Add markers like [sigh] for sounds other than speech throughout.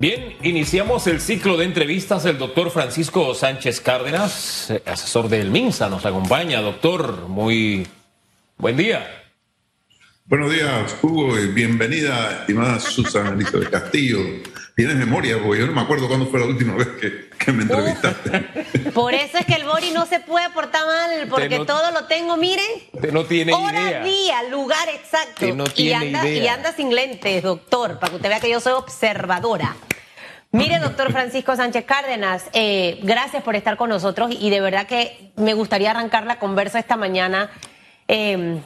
Bien, iniciamos el ciclo de entrevistas. El doctor Francisco Sánchez Cárdenas, eh, asesor del MINSA, nos acompaña. Doctor, muy buen día. Buenos días, Hugo. Bienvenida, estimada Susana Elizabeth Castillo. Tienes memoria, porque yo no me acuerdo cuándo fue la última [laughs] vez que, me entrevistaste. Por eso es que el Bori no se puede portar mal, porque todo lo tengo, miren. no tiene hora, idea. día, lugar exacto. y, anda, y anda sin lentes, doctor, para que usted vea que yo soy observadora. Mire, doctor Francisco Sánchez Cárdenas, eh, gracias por estar con nosotros y de verdad que me gustaría arrancar la conversa esta mañana em,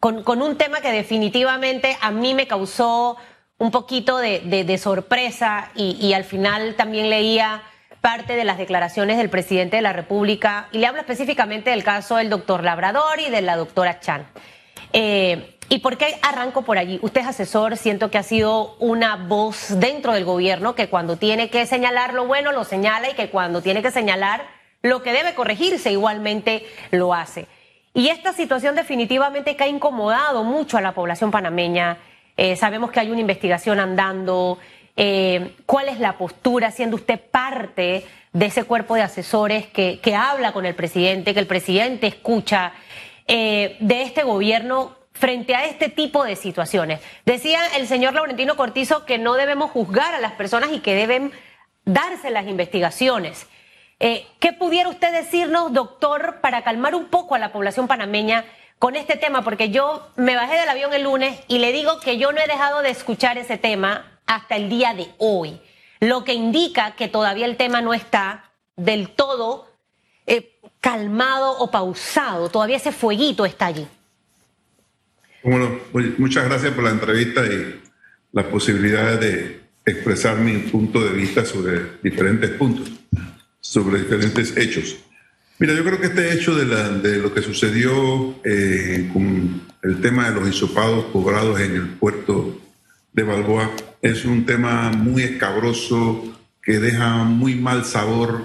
con, un tema que definitivamente a mí me causó un poquito de, sorpresa y, al final también leía parte de las declaraciones del presidente de la República y le hablo específicamente del caso del doctor Labrador y de la doctora Chan. Eh, ¿Y por qué arranco por allí? Usted es asesor, siento que ha sido una voz dentro del gobierno que cuando tiene que señalar lo bueno lo señala y que cuando tiene que señalar lo que debe corregirse igualmente lo hace. Y esta situación definitivamente que ha incomodado mucho a la población panameña. Eh, sabemos que hay una investigación andando. Eh, ¿Cuál es la postura, siendo usted parte de ese cuerpo de asesores que, habla con el presidente, que el presidente escucha eh, de este gobierno? frente a este tipo de situaciones. Decía el señor Laurentino Cortizo que no debemos juzgar a las personas y que deben darse las investigaciones. Eh, ¿Qué pudiera usted decirnos, doctor, para calmar un poco a la población panameña con este tema? Porque yo me bajé del avión el lunes y le digo que yo no he dejado de escuchar ese tema hasta el día de hoy, lo que indica que todavía el tema no está del todo eh, calmado o pausado, todavía ese fueguito está allí. Bueno, muchas gracias por la entrevista y la posibilidad de expresar mi punto de vista sobre diferentes puntos, sobre diferentes hechos. Mira, yo creo que este hecho de, lo que sucedió eh, con el tema de los insopados cobrados en el puerto de Balboa. Es un tema muy escabroso que deja muy mal sabor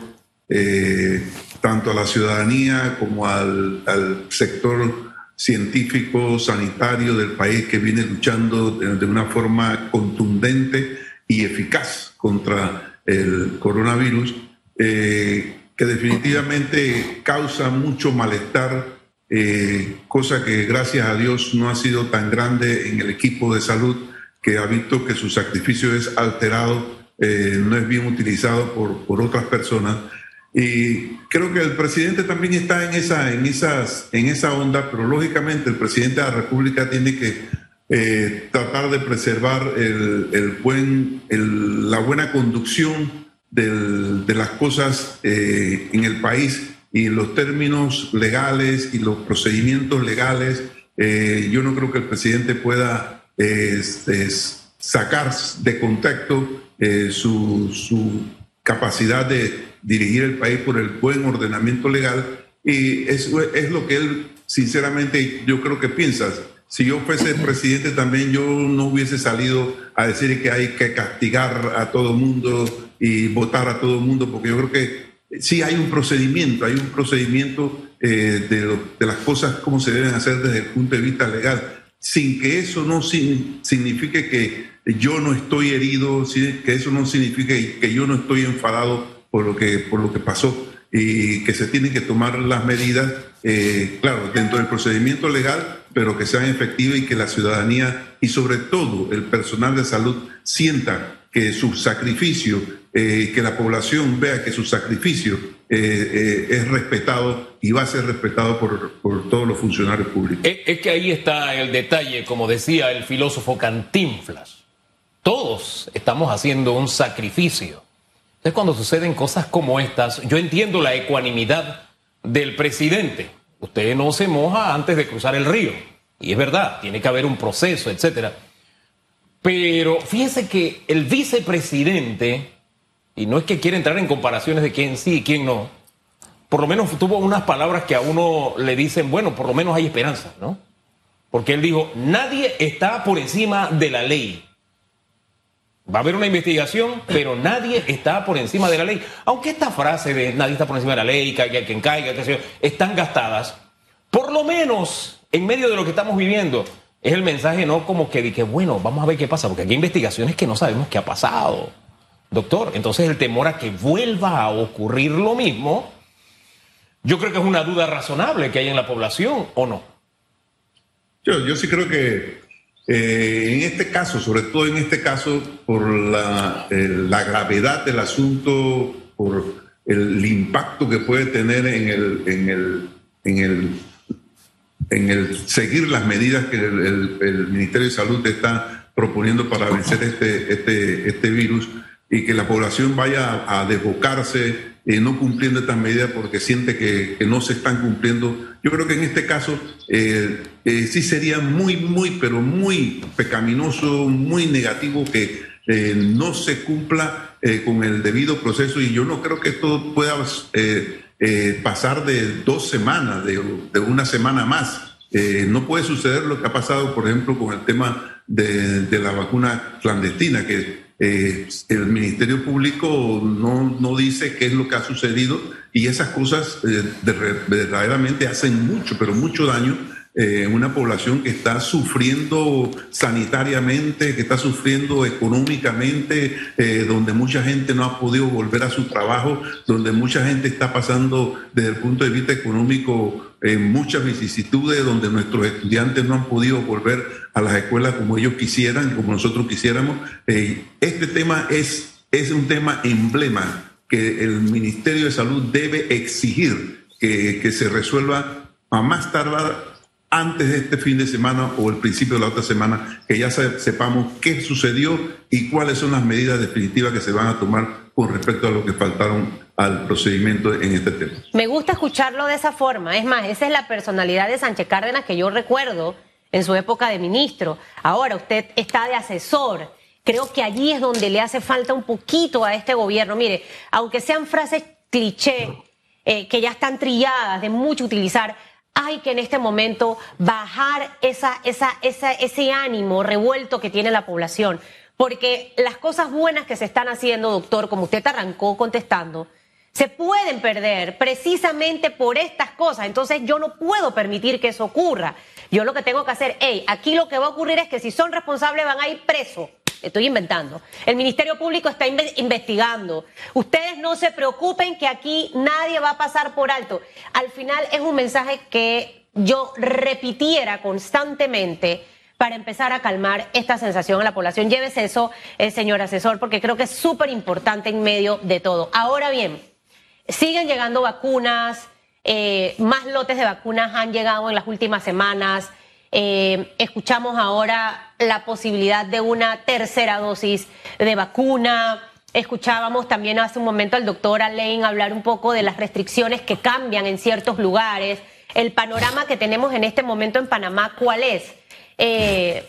eh, tanto a la ciudadanía como al, sector científico, sanitario del país que viene luchando de, una forma contundente y eficaz contra el coronavirus, eh, que definitivamente causa mucho malestar, eh, cosa que gracias a Dios no ha sido tan grande en el equipo de salud, que ha visto que su sacrificio es alterado, eh, no es bien utilizado por, por otras personas y creo que el presidente también está en esa, en esas, en esa onda, pero lógicamente el presidente de la República tiene que eh, tratar de preservar el, buen, la buena conducción de las cosas eh, en el país y los términos legales y los procedimientos legales. Eh, yo no creo que el presidente pueda sacar de contacto su, su capacidad de dirigir el país por el buen ordenamiento legal. Y eso es lo que él sinceramente yo creo que piensa. Si yo fuese presidente también yo no hubiese salido a decir que hay que castigar a todo mundo y votar a todo mundo, porque yo creo que sí hay un procedimiento, hay un procedimiento eh, de, de, las cosas como se deben hacer desde el punto de vista legal, sin que eso no signifique que yo no estoy herido, que eso no signifique que yo no estoy enfadado por lo que, por lo que pasó y que se tienen que tomar las medidas, eh, claro, dentro del procedimiento legal, pero que sean efectivas y que la ciudadanía y sobre todo el personal de salud sienta que su sacrificio, eh, que la población vea que su sacrificio eh, es respetado y va a ser respetado por, por todos los funcionarios públicos. Es, que ahí está el detalle, como decía el filósofo Cantinflas. Todos estamos haciendo un sacrificio es cuando suceden cosas como estas, yo entiendo la ecuanimidad del presidente. Usted no se moja antes de cruzar el río. Y es verdad, tiene que haber un proceso, etcétera. Pero fíjese que el vicepresidente, y no es que quiera entrar en comparaciones de quién sí y quién no, por lo menos tuvo unas palabras que a uno le dicen, bueno, por lo menos hay esperanza, ¿no? Porque él dijo, nadie está por encima de la ley. Va a haber una investigación, pero nadie está por encima de la ley. Aunque esta frase de nadie está por encima de la ley, caiga quien caiga, están gastadas, por lo menos en medio de lo que estamos viviendo, es el mensaje no como que, que bueno, vamos a ver qué pasa, porque aquí hay investigaciones que no sabemos qué ha pasado. Doctor. Entonces el temor a que vuelva a ocurrir lo mismo, yo creo que es una duda razonable que hay en la población, ¿o no? Yo, yo sí creo que eh, en este caso, sobre todo en este caso, por la, la gravedad del asunto, por el impacto que puede tener en el, en el, en el, en el seguir las medidas que el, el, Ministerio de Salud está proponiendo para vencer este, este, este virus y que la población vaya a desbocarse eh, no cumpliendo estas medidas porque siente que, no se están cumpliendo. Yo creo que en este caso eh, eh, sí sería muy, muy, pero muy pecaminoso, muy negativo que no se cumpla con el debido proceso y yo no creo que esto pueda pasar de dos semanas, de, una semana más. no puede suceder lo que ha pasado, por ejemplo, con el tema de, de la vacuna clandestina, que eh, el Ministerio Público no, no, dice qué es lo que ha sucedido y esas cosas eh, verdaderamente hacen mucho, pero mucho daño eh, en una población que está sufriendo sanitariamente, que está sufriendo económicamente, donde mucha gente no ha podido volver a su trabajo, donde mucha gente está pasando desde el punto de vista económico en muchas vicisitudes donde nuestros estudiantes no han podido volver a las escuelas como ellos quisieran, como nosotros quisiéramos. Eh, este tema es, es un tema emblema que el Ministerio de Salud debe exigir que, que se resuelva a más tardar antes de este fin de semana o el principio de la otra semana, que ya sepamos qué sucedió y cuáles son las medidas definitivas que se van a tomar con respecto a lo que faltaron al procedimiento en este tema. Me gusta escucharlo de esa forma. Es más, esa es la personalidad de Sánchez Cárdenas que yo recuerdo en su época de ministro. Ahora usted está de asesor. Creo que allí es donde le hace falta un poquito a este gobierno. Mire, aunque sean frases cliché, eh, que ya están trilladas de mucho utilizar, hay que en este momento bajar esa, esa, esa, ese ánimo revuelto que tiene la población. Porque las cosas buenas que se están haciendo, doctor, como usted arrancó contestando, se pueden perder precisamente por estas cosas. Entonces yo no puedo permitir que eso ocurra. Yo lo que tengo que hacer, hey, aquí lo que va a ocurrir es que si son responsables van a ir presos. Estoy inventando. El Ministerio Público está investigando. Ustedes no se preocupen que aquí nadie va a pasar por alto. Al final es un mensaje que yo repitiera constantemente para empezar a calmar esta sensación en la población. Llévese eso, eh, señor asesor, porque creo que es súper importante en medio de todo. Ahora bien, Siguen llegando vacunas, eh, más lotes de vacunas han llegado en las últimas semanas. Eh, escuchamos ahora la posibilidad de una tercera dosis de vacuna. Escuchábamos también hace un momento al doctor Alain hablar un poco de las restricciones que cambian en ciertos lugares. El panorama que tenemos en este momento en Panamá, ¿cuál es? Eh,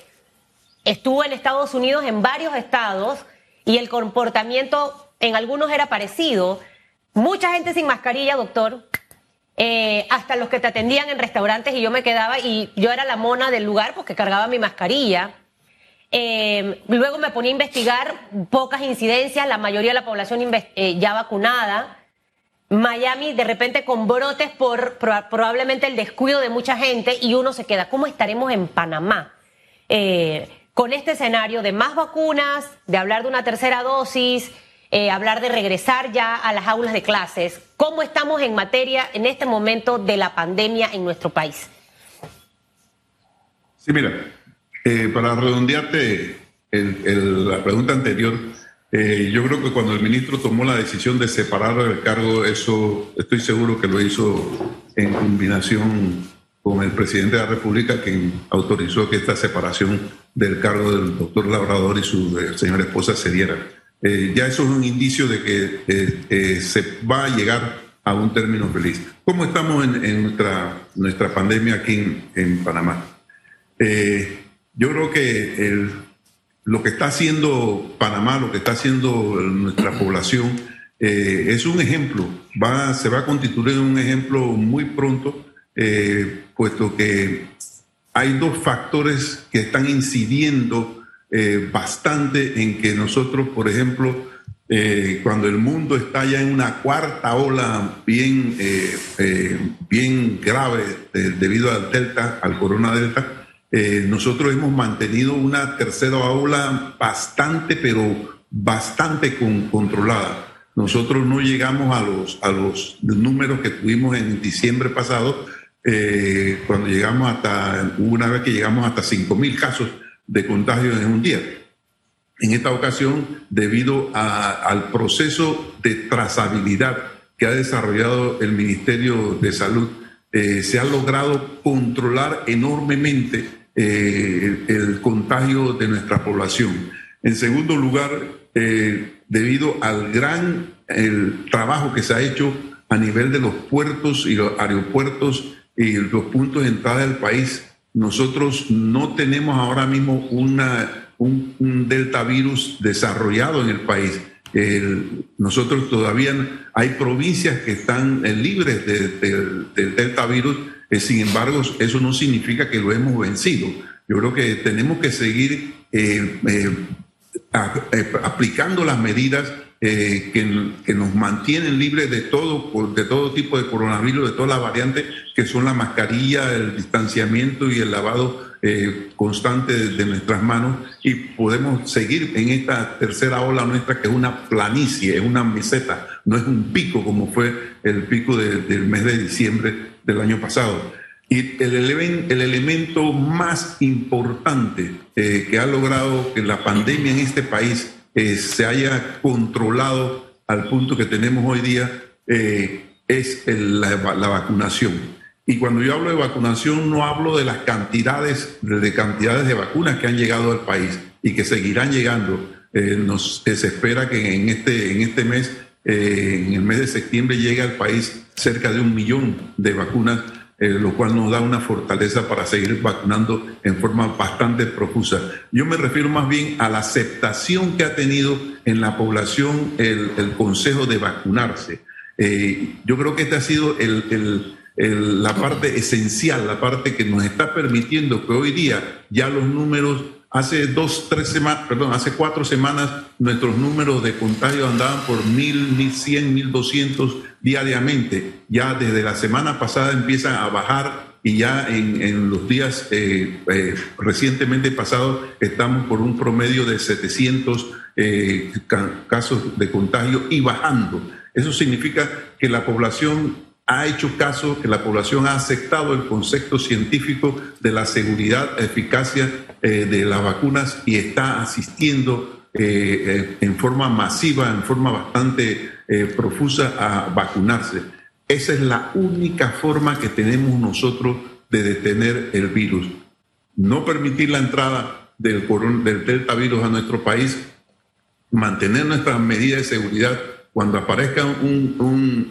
estuvo en Estados Unidos, en varios estados, y el comportamiento en algunos era parecido, Mucha gente sin mascarilla, doctor. Eh, hasta los que te atendían en restaurantes y yo me quedaba y yo era la mona del lugar porque cargaba mi mascarilla. Eh, luego me ponía a investigar pocas incidencias, la mayoría de la población eh, ya vacunada. Miami de repente con brotes por probablemente el descuido de mucha gente y uno se queda, ¿cómo estaremos en Panamá? con este escenario de más vacunas, de hablar de una tercera dosis, eh, hablar de regresar ya a las aulas de clases. ¿Cómo estamos en materia en este momento de la pandemia en nuestro país? Sí, mira, eh, para redondearte la pregunta anterior, eh, yo creo que cuando el ministro tomó la decisión de separar el cargo, eso estoy seguro que lo hizo en combinación con el presidente de la República, quien autorizó que esta separación del cargo del doctor Labrador y su señora esposa se diera. Eh, ya eso es un indicio de que eh, eh, se va a llegar a un término feliz. ¿Cómo estamos en, nuestra, nuestra pandemia aquí en, Panamá? yo creo que el, lo que está haciendo Panamá, lo que está haciendo nuestra [clears throat] población, es un ejemplo, va, se va a constituir un ejemplo muy pronto, puesto que hay dos factores que están incidiendo eh, bastante en que nosotros, por ejemplo, eh, cuando el mundo está ya en una cuarta ola bien, eh, bien grave debido al delta, al corona delta, nosotros hemos mantenido una tercera ola bastante, pero bastante controlada. Nosotros no llegamos a los, a los números que tuvimos en diciembre pasado, cuando llegamos hasta, una vez que llegamos hasta 5.000 casos de contagio en un día. En esta ocasión, debido al proceso de trazabilidad que ha desarrollado el Ministerio de Salud, eh, se ha logrado controlar enormemente eh, el, contagio de nuestra población. En segundo lugar, debido al gran trabajo que se ha hecho a nivel de los puertos y los aeropuertos y los puntos de entrada del país, nosotros no tenemos ahora mismo una, un, delta virus desarrollado en el país. nosotros todavía hay provincias que están eh, libres del delta virus, eh, sin embargo, eso no significa que lo hemos vencido. Yo creo que tenemos que seguir eh, aplicando las medidas eh, que, nos mantienen libres de todo, de todo tipo de coronavirus, de todas las variantes, que son la mascarilla, el distanciamiento y el lavado eh, constante de, nuestras manos. Y podemos seguir en esta tercera ola nuestra, que es una planicie, es una meseta, no es un pico como fue el pico del mes de diciembre del año pasado. Y el, el elemento más importante eh, que ha logrado que la pandemia en este país eh, se haya controlado al punto que tenemos hoy día eh, es la, vacunación. Y cuando yo hablo de vacunación no hablo de las cantidades de cantidades de vacunas que han llegado al país y que seguirán llegando. Eh, nos, se espera que en este, en este mes, en el mes de septiembre, llegue al país cerca de un millón de vacunas eh, lo cual nos da una fortaleza para seguir vacunando en forma bastante profusa. Yo me refiero más bien a la aceptación que ha tenido en la población el, consejo de vacunarse. Eh, yo creo que esta ha sido la parte esencial, la parte que nos está permitiendo que hoy día ya los números Hace dos, tres semanas, perdón, hace cuatro semanas nuestros números de contagio andaban por mil, mil cien, mil doscientos diariamente. Ya desde la semana pasada empiezan a bajar y ya en, los días eh, eh, recientemente pasados estamos por un promedio de 700 eh, casos de contagio y bajando. Eso significa que la población ha hecho caso, que la población ha aceptado el concepto científico de la seguridad, eficacia de las vacunas y está asistiendo en forma masiva, en forma bastante eh, profusa a vacunarse. Esa es la única forma que tenemos nosotros de detener el virus. No permitir la entrada del, del delta virus a nuestro país, mantener nuestras medidas de seguridad cuando aparezca un,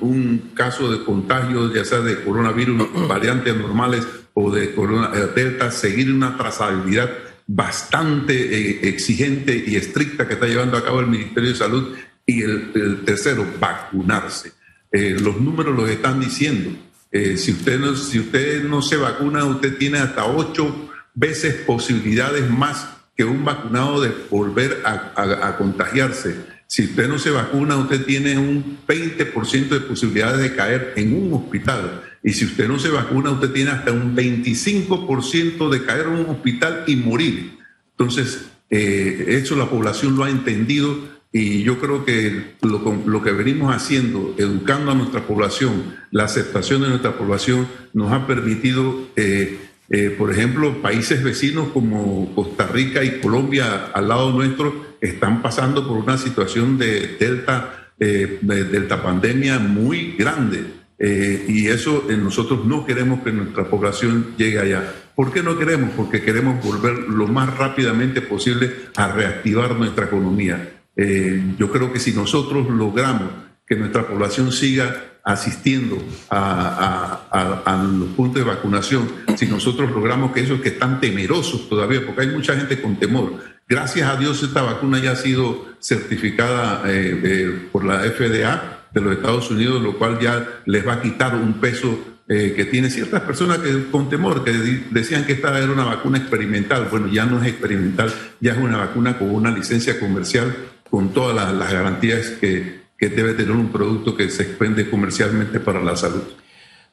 un, caso de contagio, ya sea de coronavirus, [clears throat] variantes normales o de corona, eh, delta, seguir una trazabilidad bastante eh, exigente y estricta que está llevando a cabo el Ministerio de Salud y el, tercero, vacunarse. Eh, los números los están diciendo. Eh, si, usted no, si usted no se vacuna, usted tiene hasta ocho veces posibilidades más que un vacunado de volver a, contagiarse. Si usted no se vacuna, usted tiene un 20% de posibilidades de caer en un hospital. Y si usted no se vacuna, usted tiene hasta un 25% de caer en un hospital y morir. Entonces, eh, eso la población lo ha entendido y yo creo que lo, que venimos haciendo, educando a nuestra población, la aceptación de nuestra población, nos ha permitido, eh, eh, por ejemplo, países vecinos como Costa Rica y Colombia al lado nuestro están pasando por una situación de delta, eh, de delta pandemia muy grande. y eso nosotros no queremos que nuestra población llegue allá. ¿Por qué no queremos? Porque queremos volver lo más rápidamente posible a reactivar nuestra economía. Eh, yo creo que si nosotros logramos que nuestra población siga asistiendo a, los puntos de vacunación, si nosotros logramos que esos que están temerosos todavía, porque hay mucha gente con temor, gracias a Dios esta vacuna ya ha sido certificada eh, eh, por la FDA de los Estados Unidos, lo cual ya les va a quitar un peso que tiene ciertas personas que con temor, que decían que esta era una vacuna experimental. Bueno, ya no es experimental, ya es una vacuna con una licencia comercial con todas las, garantías que, debe tener un producto que se expende comercialmente para la salud.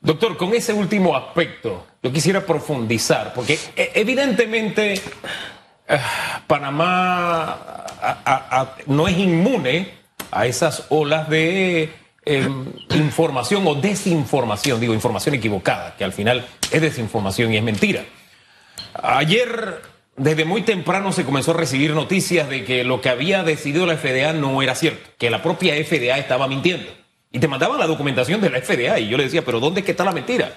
Doctor, con ese último aspecto, yo quisiera profundizar, porque evidentemente Panamá no es inmune a esas olas de em, información o desinformación, digo información equivocada, que al final es desinformación y es mentira. Ayer, desde muy temprano, se comenzó a recibir noticias de que lo que había decidido la FDA no era cierto, que la propia FDA estaba mintiendo. Y te mandaban la documentación de la FDA y yo le decía, pero ¿dónde es que está la mentira?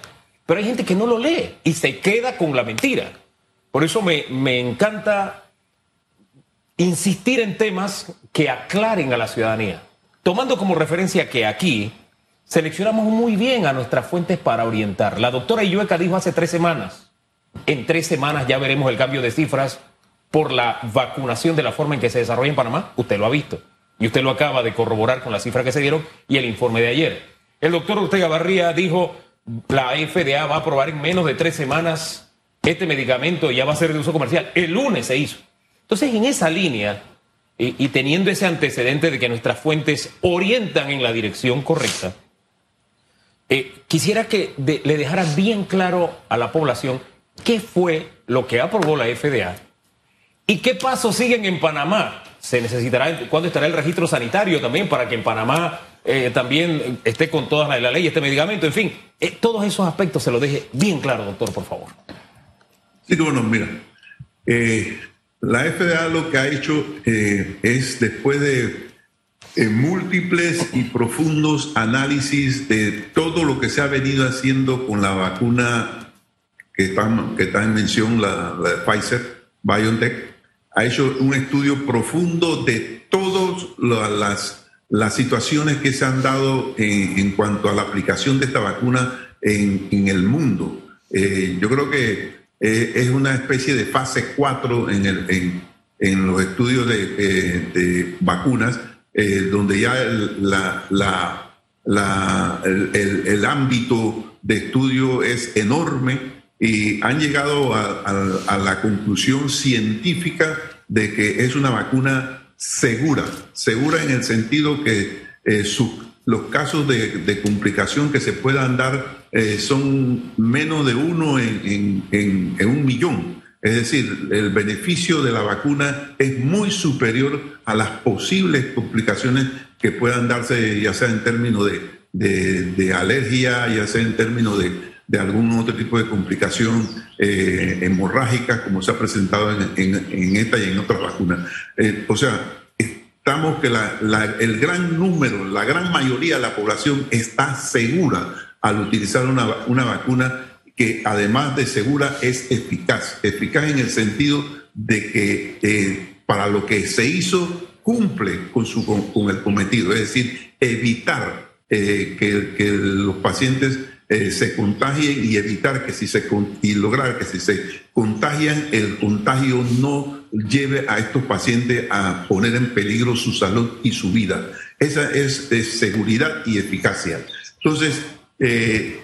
Pero hay gente que no lo lee y se queda con la mentira. Por eso me, me encanta insistir en temas que aclaren a la ciudadanía, tomando como referencia que aquí seleccionamos muy bien a nuestras fuentes para orientar. La doctora Illueca dijo hace tres semanas, en tres semanas ya veremos el cambio de cifras por la vacunación de la forma en que se desarrolla en Panamá. Usted lo ha visto y usted lo acaba de corroborar con las cifras que se dieron y el informe de ayer. El doctor Ortega Barría dijo, la FDA va a aprobar en menos de tres semanas este medicamento ya va a ser de uso comercial. El lunes se hizo. Entonces, en esa línea y, teniendo ese antecedente de que nuestras fuentes orientan en la dirección correcta, eh, quisiera que le dejara bien claro a la población qué fue lo que aprobó la FDA y qué pasos siguen en Panamá. Se necesitará, ¿cuándo estará el registro sanitario también para que en Panamá eh, también esté con toda la, ley este medicamento? En fin, eh, todos esos aspectos se los deje bien claro, doctor, por favor. Sí, bueno, mira, la FDA lo que ha hecho eh, es, después de eh, múltiples y profundos análisis de todo lo que se ha venido haciendo con la vacuna que está, que está en mención, la, de Pfizer, BioNTech, ha hecho un estudio profundo de todas las, las situaciones que se han dado en, cuanto a la aplicación de esta vacuna en, el mundo. Eh, yo creo que eh, es una especie de fase 4 en, el, en, los estudios de, eh, vacunas, eh, donde ya el, la, la, el, ámbito de estudio es enorme y han llegado a, la conclusión científica de que es una vacuna segura, segura en el sentido que los casos de, de complicación que se puedan dar eh, son menos de uno en, un millón. Es decir, el beneficio de la vacuna es muy superior a las posibles complicaciones que puedan darse, ya sea en términos de, alergia, ya sea en términos de, algún otro tipo de complicación eh, hemorrágica, como se ha presentado en, esta y en otras vacunas. Eh, o sea, estamos que el gran número, la gran mayoría de la población está segura al utilizar una, una vacuna que además de segura es eficaz. Eficaz en el sentido de que eh, para lo que se hizo cumple con, su, con, el cometido, es decir, evitar eh, que, que, los pacientes eh, se contagien y evitar que si se y lograr que si se contagian el contagio no lleve a estos pacientes a poner en peligro su salud y su vida. Esa es, es seguridad y eficacia. Entonces, eh,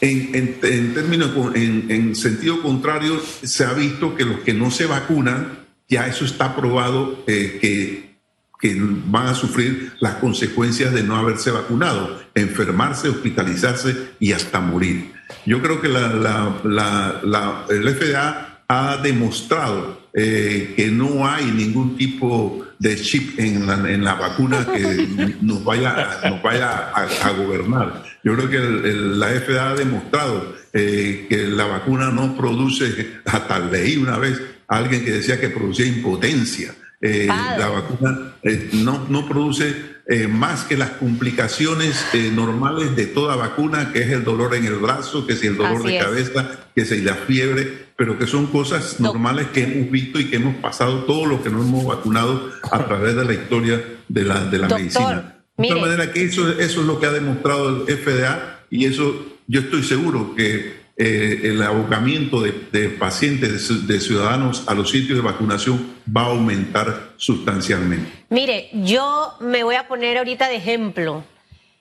en, términos, en, sentido contrario, se ha visto que los que no se vacunan, ya eso está probado eh, que, que, van a sufrir las consecuencias de no haberse vacunado, enfermarse, hospitalizarse y hasta morir. Yo creo que la, la, la, el FDA ha demostrado eh, que no hay ningún tipo de chip en la, en la vacuna que nos vaya, nos vaya a, gobernar. Yo creo que la FDA ha demostrado eh, que la vacuna no produce, hasta leí una vez a alguien que decía que producía impotencia. Eh, la vacuna eh, no, no produce más que las complicaciones normales de toda vacuna, que es el dolor en el brazo, que es el dolor de cabeza, que es la fiebre, pero que son cosas normales que hemos visto y que hemos pasado todos los que nos hemos vacunado a través de la historia de la, de la medicina. De tal manera que eso, eso es lo que ha demostrado el FDA y eso yo estoy seguro que eh, el abocamiento de, pacientes, de, ciudadanos a los sitios de vacunación va a aumentar sustancialmente. Mire, yo me voy a poner ahorita de ejemplo.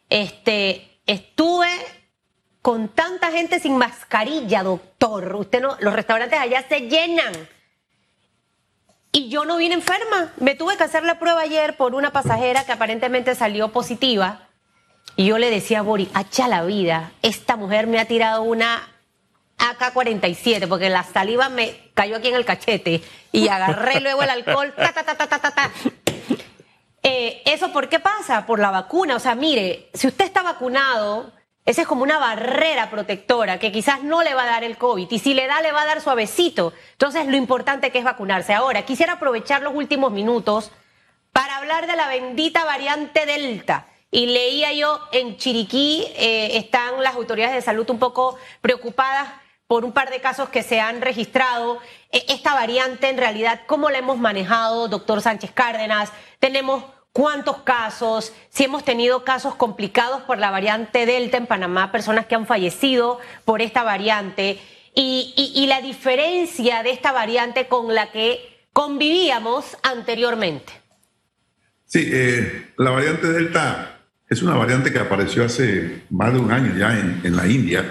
Este, estuve con tanta gente sin mascarilla, doctor. Usted no, los restaurantes allá se llenan. Y yo no vine enferma. Me tuve que hacer la prueba ayer por una pasajera que aparentemente salió positiva. Y yo le decía a Boris, hacha la vida, esta mujer me ha tirado una AK-47, porque la saliva me cayó aquí en el cachete y agarré [laughs] luego el alcohol. Ta, ta, ta, ta, ta, ta. Eh, ¿Eso por qué pasa? Por la vacuna. O sea, mire, si usted está vacunado, esa es como una barrera protectora que quizás no le va a dar el COVID y si le da, le va a dar suavecito. Entonces, lo importante que es vacunarse. Ahora, quisiera aprovechar los últimos minutos para hablar de la bendita variante Delta. Y leía yo en Chiriquí, eh, están las autoridades de salud un poco preocupadas por un par de casos que se han registrado. E, esta variante, en realidad, ¿cómo la hemos manejado, doctor Sánchez Cárdenas? Tenemos cuántos casos, si hemos tenido casos complicados por la variante Delta en Panamá, personas que han fallecido por esta variante, y, la diferencia de esta variante con la que convivíamos anteriormente. Sí, eh, la variante Delta es una variante que apareció hace más de un año ya en, la India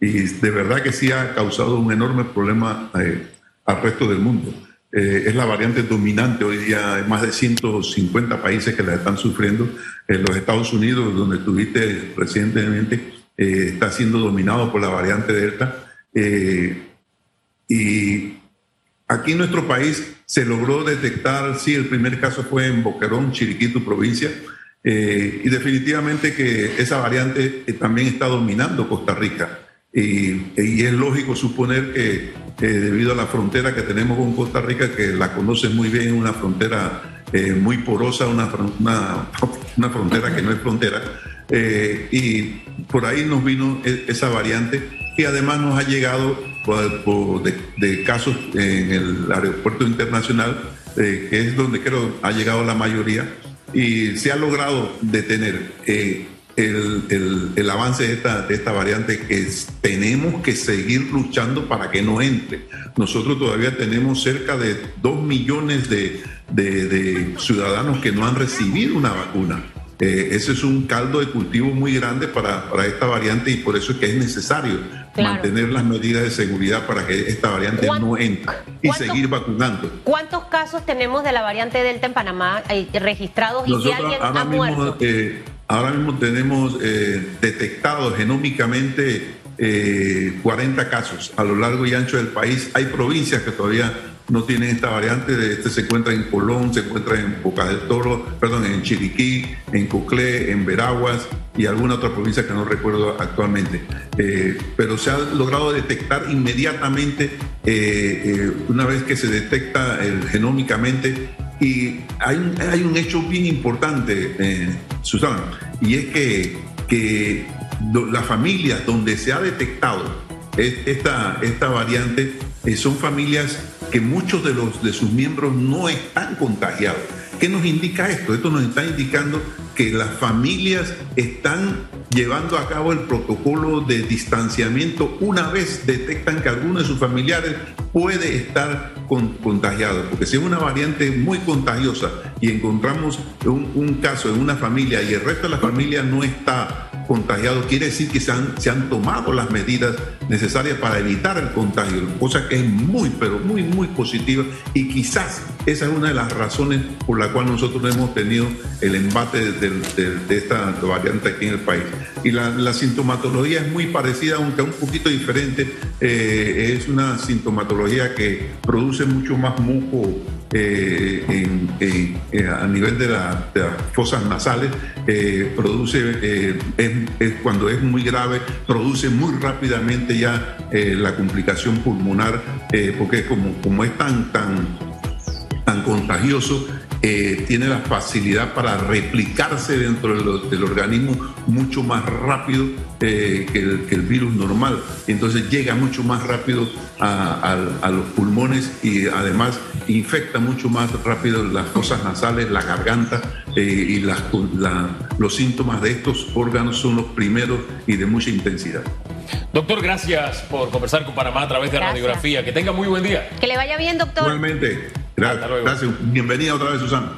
y de verdad que sí ha causado un enorme problema eh, al resto del mundo. Eh, es la variante dominante hoy día. Hay más de 150 países que la están sufriendo. En los Estados Unidos, donde estuviste recientemente, eh, está siendo dominado por la variante Delta. Eh, y aquí en nuestro país se logró detectar, sí, el primer caso fue en Boquerón, Chiriquito, provincia. y definitivamente que esa variante también está dominando Costa Rica. Y, es lógico suponer que debido a la frontera que tenemos con Costa Rica, que la conocen muy bien, una frontera eh, muy porosa, una, una, frontera que no es frontera, eh, y por ahí nos vino e, esa variante que además nos ha llegado de, casos en el aeropuerto internacional, eh, que es donde creo ha llegado la mayoría, y se ha logrado detener el, el, avance de esta, de esta variante que tenemos que seguir luchando para que no entre. Nosotros todavía tenemos cerca de dos millones de, de, ciudadanos que no han recibido una vacuna. Eh, ese es un caldo de cultivo muy grande para, para, esta variante y por eso es que es necesario mantener las medidas de seguridad para que esta variante no entre y seguir vacunando. ¿Cuántos casos tenemos de la variante Delta en Panamá eh, registrados y si alguien ha muerto? Eh, Ahora mismo tenemos eh, detectados genómicamente 40 eh, casos a lo largo y ancho del país. Hay provincias que todavía no tienen esta variante. Este se encuentra en Colón, se encuentra en Boca del Toro, perdón, en Chiriquí, en Coclé, en Veraguas y alguna otra provincia que no recuerdo actualmente. Eh, pero se ha logrado detectar inmediatamente, una vez que se detecta genómicamente, y hay un, hay un hecho bien importante, eh, Susana, y es que, que las familias donde se ha detectado esta, esta variante eh, son familias que muchos de, los, de sus miembros no están contagiados. ¿Qué nos indica esto? Esto nos está indicando que las familias están llevando a cabo el protocolo de distanciamiento una vez detectan que alguno de sus familiares puede estar contagiado, porque si es una variante muy contagiosa y encontramos un, caso en una familia y el resto de la familia no está contagiado, quiere decir que se han, se han tomado las medidas necesarias para evitar el contagio, cosa que es muy, pero muy, muy positiva y quizás esa es una de las razones por la cual nosotros hemos tenido el embate de, esta variante aquí en el país. Y la, sintomatología es muy parecida, aunque un poquito diferente. Eh, es una sintomatología que produce mucho más moco eh, eh, a nivel de, las fosas nasales, produce, cuando es muy grave, produce muy rápidamente ya la complicación pulmonar, porque como, como es tan, tan, tan contagioso, eh, tiene la facilidad para replicarse dentro del organismo mucho más rápido eh, que, el, virus normal. Entonces llega mucho más rápido a, los pulmones y además infecta mucho más rápido las fosas nasales, la garganta eh, y los síntomas de estos órganos son los primeros y de mucha intensidad. Doctor, gracias por conversar con Panamá a través de la radiografía. Que tenga muy buen día. Que le vaya bien, doctor. Igualmente. Gracias. Gracias. Bienvenida otra vez, Susana.